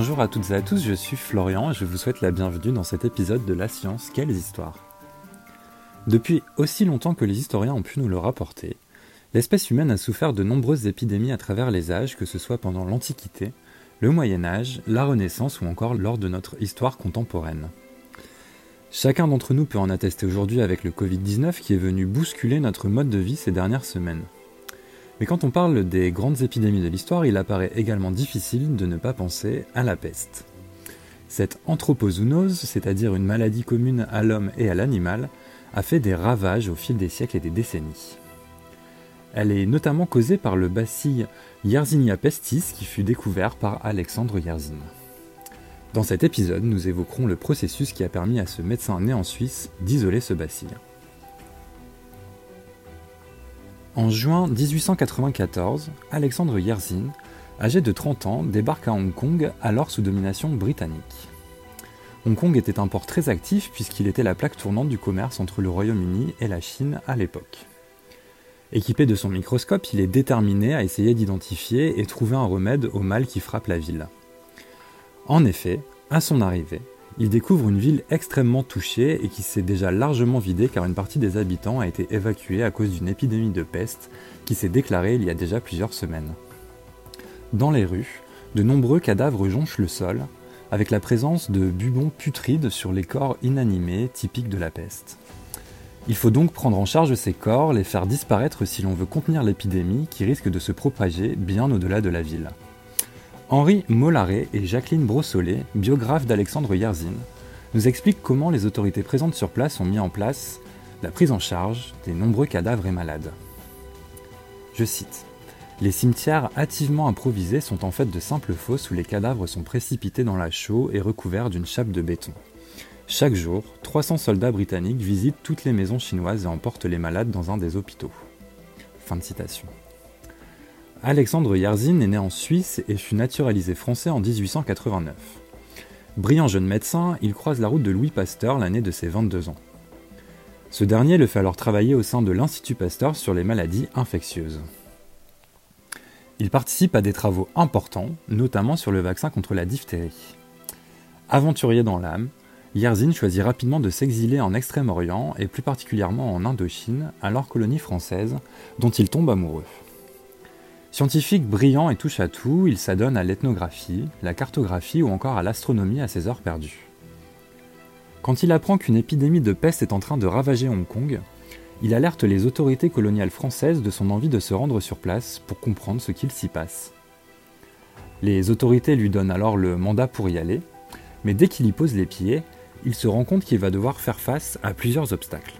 Bonjour à toutes et à tous, je suis Florian et je vous souhaite la bienvenue dans cet épisode de La Science, quelles histoires Depuis aussi longtemps que les historiens ont pu nous le rapporter, l'espèce humaine a souffert de nombreuses épidémies à travers les âges, que ce soit pendant l'Antiquité, le Moyen Âge, la Renaissance ou encore lors de notre histoire contemporaine. Chacun d'entre nous peut en attester aujourd'hui avec le Covid-19 qui est venu bousculer notre mode de vie ces dernières semaines. Mais quand on parle des grandes épidémies de l'histoire, il apparaît également difficile de ne pas penser à la peste. Cette anthropozoonose, c'est-à-dire une maladie commune à l'homme et à l'animal, a fait des ravages au fil des siècles et des décennies. Elle est notamment causée par le bacille Yersinia pestis qui fut découvert par Alexandre Yersin. Dans cet épisode, nous évoquerons le processus qui a permis à ce médecin né en Suisse d'isoler ce bacille. En juin 1894, Alexandre Yersin, âgé de 30 ans, débarque à Hong Kong, alors sous domination britannique. Hong Kong était un port très actif puisqu'il était la plaque tournante du commerce entre le Royaume-Uni et la Chine à l'époque. Équipé de son microscope, il est déterminé à essayer d'identifier et trouver un remède au mal qui frappe la ville. En effet, à son arrivée, il découvre une ville extrêmement touchée et qui s'est déjà largement vidée car une partie des habitants a été évacuée à cause d'une épidémie de peste qui s'est déclarée il y a déjà plusieurs semaines. Dans les rues, de nombreux cadavres jonchent le sol, avec la présence de bubons putrides sur les corps inanimés typiques de la peste. Il faut donc prendre en charge ces corps, les faire disparaître si l'on veut contenir l'épidémie qui risque de se propager bien au-delà de la ville. Henri Mollaret et Jacqueline Brossolet, biographes d'Alexandre Yersin, nous expliquent comment les autorités présentes sur place ont mis en place la prise en charge des nombreux cadavres et malades. Je cite Les cimetières hâtivement improvisés sont en fait de simples fosses où les cadavres sont précipités dans la chaux et recouverts d'une chape de béton. Chaque jour, 300 soldats britanniques visitent toutes les maisons chinoises et emportent les malades dans un des hôpitaux. Fin de citation. Alexandre Yersin est né en Suisse et fut naturalisé français en 1889. Brillant jeune médecin, il croise la route de Louis Pasteur l'année de ses 22 ans. Ce dernier le fait alors travailler au sein de l'Institut Pasteur sur les maladies infectieuses. Il participe à des travaux importants, notamment sur le vaccin contre la diphtérie. Aventurier dans l'âme, Yersin choisit rapidement de s'exiler en Extrême-Orient et plus particulièrement en Indochine, alors colonie française, dont il tombe amoureux. Scientifique brillant et touche à tout, il s'adonne à l'ethnographie, la cartographie ou encore à l'astronomie à ses heures perdues. Quand il apprend qu'une épidémie de peste est en train de ravager Hong Kong, il alerte les autorités coloniales françaises de son envie de se rendre sur place pour comprendre ce qu'il s'y passe. Les autorités lui donnent alors le mandat pour y aller, mais dès qu'il y pose les pieds, il se rend compte qu'il va devoir faire face à plusieurs obstacles.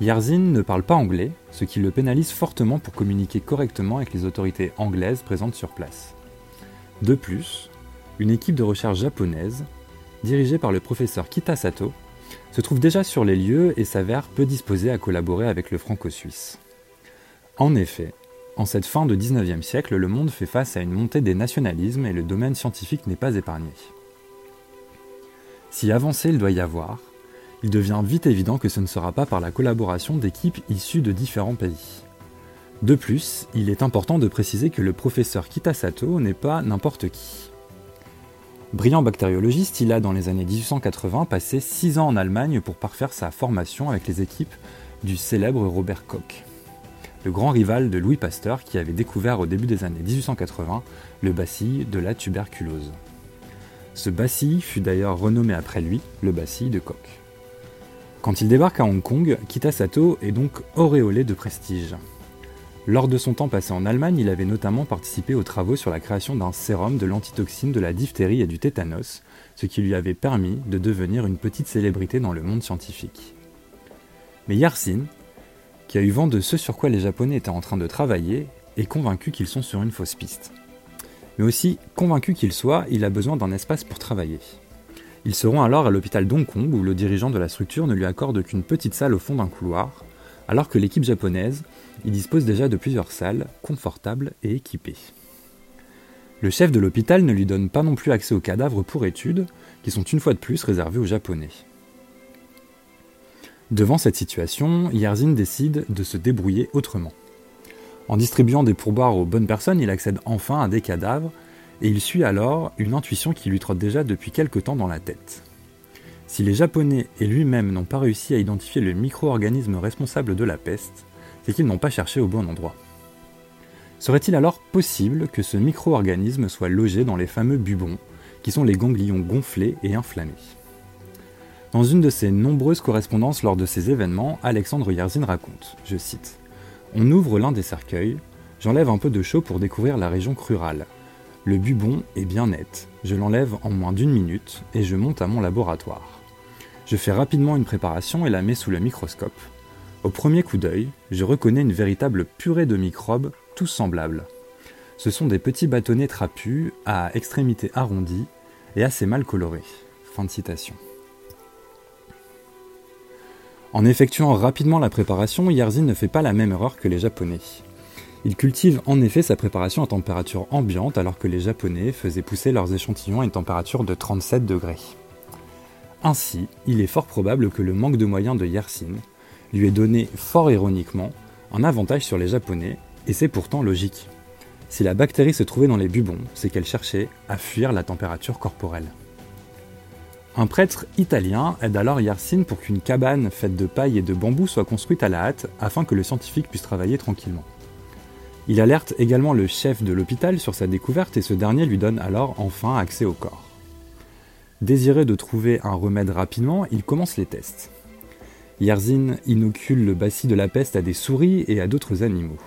Yersin ne parle pas anglais, ce qui le pénalise fortement pour communiquer correctement avec les autorités anglaises présentes sur place. De plus, une équipe de recherche japonaise, dirigée par le professeur Kita Sato, se trouve déjà sur les lieux et s'avère peu disposée à collaborer avec le franco-suisse. En effet, en cette fin de 19e siècle, le monde fait face à une montée des nationalismes et le domaine scientifique n'est pas épargné. Si avancé il doit y avoir, il devient vite évident que ce ne sera pas par la collaboration d'équipes issues de différents pays. De plus, il est important de préciser que le professeur Kitasato n'est pas n'importe qui. Brillant bactériologiste, il a dans les années 1880 passé 6 ans en Allemagne pour parfaire sa formation avec les équipes du célèbre Robert Koch, le grand rival de Louis Pasteur qui avait découvert au début des années 1880 le bacille de la tuberculose. Ce bacille fut d'ailleurs renommé après lui le bacille de Koch. Quand il débarque à Hong Kong, Kitasato est donc auréolé de prestige. Lors de son temps passé en Allemagne, il avait notamment participé aux travaux sur la création d'un sérum de l'antitoxine de la diphtérie et du tétanos, ce qui lui avait permis de devenir une petite célébrité dans le monde scientifique. Mais Yarsin, qui a eu vent de ce sur quoi les Japonais étaient en train de travailler, est convaincu qu'ils sont sur une fausse piste. Mais aussi, convaincu qu'il soit, il a besoin d'un espace pour travailler. Ils seront alors à l'hôpital d'Hong Kong où le dirigeant de la structure ne lui accorde qu'une petite salle au fond d'un couloir, alors que l'équipe japonaise y dispose déjà de plusieurs salles, confortables et équipées. Le chef de l'hôpital ne lui donne pas non plus accès aux cadavres pour études, qui sont une fois de plus réservés aux Japonais. Devant cette situation, Yerzin décide de se débrouiller autrement. En distribuant des pourboires aux bonnes personnes, il accède enfin à des cadavres et il suit alors une intuition qui lui trotte déjà depuis quelque temps dans la tête. Si les Japonais et lui-même n'ont pas réussi à identifier le micro-organisme responsable de la peste, c'est qu'ils n'ont pas cherché au bon endroit. Serait-il alors possible que ce micro-organisme soit logé dans les fameux bubons, qui sont les ganglions gonflés et inflammés? Dans une de ses nombreuses correspondances lors de ces événements, Alexandre Yerzin raconte, je cite, On ouvre l'un des cercueils, j'enlève un peu de chaud pour découvrir la région crurale. Le bubon est bien net, je l'enlève en moins d'une minute et je monte à mon laboratoire. Je fais rapidement une préparation et la mets sous le microscope. Au premier coup d'œil, je reconnais une véritable purée de microbes, tous semblables. Ce sont des petits bâtonnets trapus, à extrémités arrondies et assez mal colorés. Fin de citation. En effectuant rapidement la préparation, Yerzin ne fait pas la même erreur que les Japonais. Il cultive en effet sa préparation à température ambiante alors que les Japonais faisaient pousser leurs échantillons à une température de 37 degrés. Ainsi, il est fort probable que le manque de moyens de Yersin lui ait donné, fort ironiquement, un avantage sur les Japonais, et c'est pourtant logique. Si la bactérie se trouvait dans les bubons, c'est qu'elle cherchait à fuir la température corporelle. Un prêtre italien aide alors Yersin pour qu'une cabane faite de paille et de bambou soit construite à la hâte afin que le scientifique puisse travailler tranquillement. Il alerte également le chef de l'hôpital sur sa découverte et ce dernier lui donne alors enfin accès au corps. Désiré de trouver un remède rapidement, il commence les tests. Yerzin inocule le bacille de la peste à des souris et à d'autres animaux.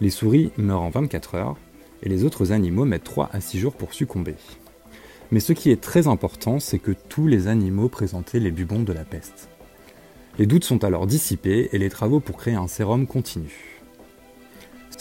Les souris meurent en 24 heures et les autres animaux mettent 3 à 6 jours pour succomber. Mais ce qui est très important, c'est que tous les animaux présentaient les bubons de la peste. Les doutes sont alors dissipés et les travaux pour créer un sérum continuent.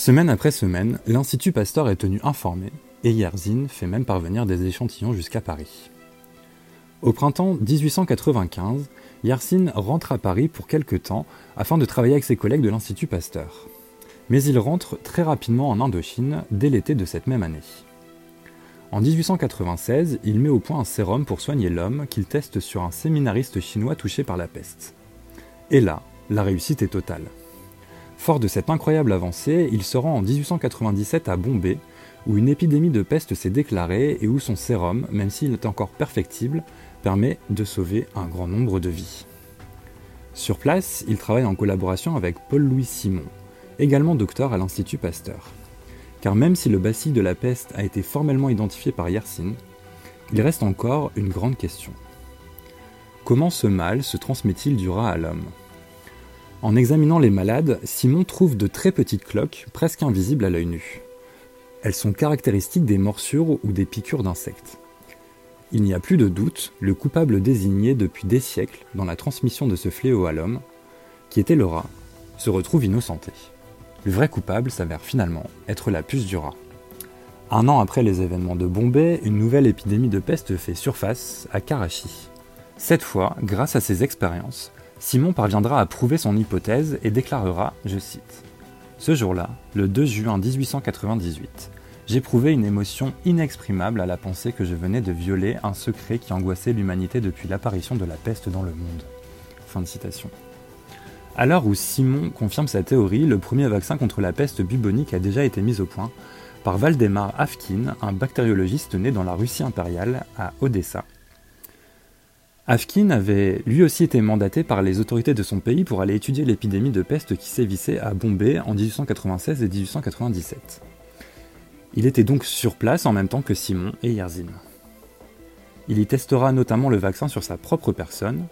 Semaine après semaine, l'Institut Pasteur est tenu informé et Yerzin fait même parvenir des échantillons jusqu'à Paris. Au printemps 1895, Yersin rentre à Paris pour quelque temps afin de travailler avec ses collègues de l'Institut Pasteur. Mais il rentre très rapidement en Indochine dès l'été de cette même année. En 1896, il met au point un sérum pour soigner l'homme qu'il teste sur un séminariste chinois touché par la peste. Et là, la réussite est totale. Fort de cette incroyable avancée, il se rend en 1897 à Bombay, où une épidémie de peste s'est déclarée et où son sérum, même s'il est encore perfectible, permet de sauver un grand nombre de vies. Sur place, il travaille en collaboration avec Paul-Louis Simon, également docteur à l'Institut Pasteur. Car même si le bacille de la peste a été formellement identifié par Yersin, il reste encore une grande question. Comment ce mal se transmet-il du rat à l'homme? En examinant les malades, Simon trouve de très petites cloques, presque invisibles à l'œil nu. Elles sont caractéristiques des morsures ou des piqûres d'insectes. Il n'y a plus de doute, le coupable désigné depuis des siècles dans la transmission de ce fléau à l'homme, qui était le rat, se retrouve innocenté. Le vrai coupable s'avère finalement être la puce du rat. Un an après les événements de Bombay, une nouvelle épidémie de peste fait surface à Karachi. Cette fois, grâce à ses expériences, Simon parviendra à prouver son hypothèse et déclarera, je cite, Ce jour-là, le 2 juin 1898, J'éprouvais une émotion inexprimable à la pensée que je venais de violer un secret qui angoissait l'humanité depuis l'apparition de la peste dans le monde. Fin de citation. À l'heure où Simon confirme sa théorie, le premier vaccin contre la peste bubonique a déjà été mis au point par Valdemar Afkin, un bactériologiste né dans la Russie impériale, à Odessa. Afkin avait lui aussi été mandaté par les autorités de son pays pour aller étudier l'épidémie de peste qui sévissait à Bombay en 1896 et 1897. Il était donc sur place en même temps que Simon et Yerzin. Il y testera notamment le vaccin sur sa propre personne,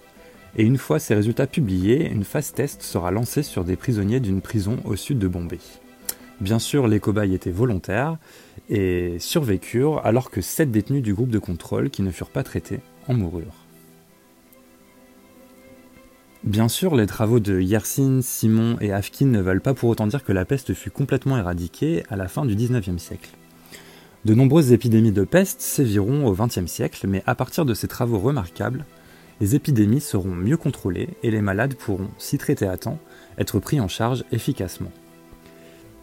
et une fois ses résultats publiés, une phase test sera lancée sur des prisonniers d'une prison au sud de Bombay. Bien sûr, les cobayes étaient volontaires et survécurent alors que sept détenus du groupe de contrôle qui ne furent pas traités en moururent. Bien sûr, les travaux de Yersin, Simon et Afkin ne veulent pas pour autant dire que la peste fut complètement éradiquée à la fin du XIXe siècle. De nombreuses épidémies de peste séviront au XXe siècle, mais à partir de ces travaux remarquables, les épidémies seront mieux contrôlées et les malades pourront, si traités à temps, être pris en charge efficacement.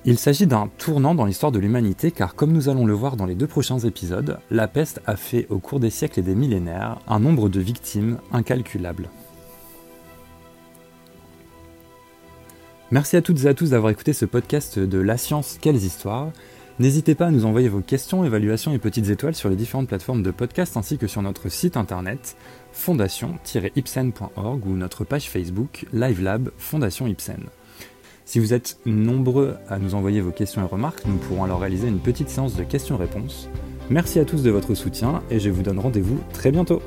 Il s'agit d'un tournant dans l'histoire de l'humanité car comme nous allons le voir dans les deux prochains épisodes, la peste a fait au cours des siècles et des millénaires un nombre de victimes incalculable. Merci à toutes et à tous d'avoir écouté ce podcast de La science, quelles histoires. N'hésitez pas à nous envoyer vos questions, évaluations et petites étoiles sur les différentes plateformes de podcast ainsi que sur notre site internet fondation-ipsen.org ou notre page Facebook LiveLab Fondation Ipsen. Si vous êtes nombreux à nous envoyer vos questions et remarques, nous pourrons alors réaliser une petite séance de questions-réponses. Merci à tous de votre soutien et je vous donne rendez-vous très bientôt.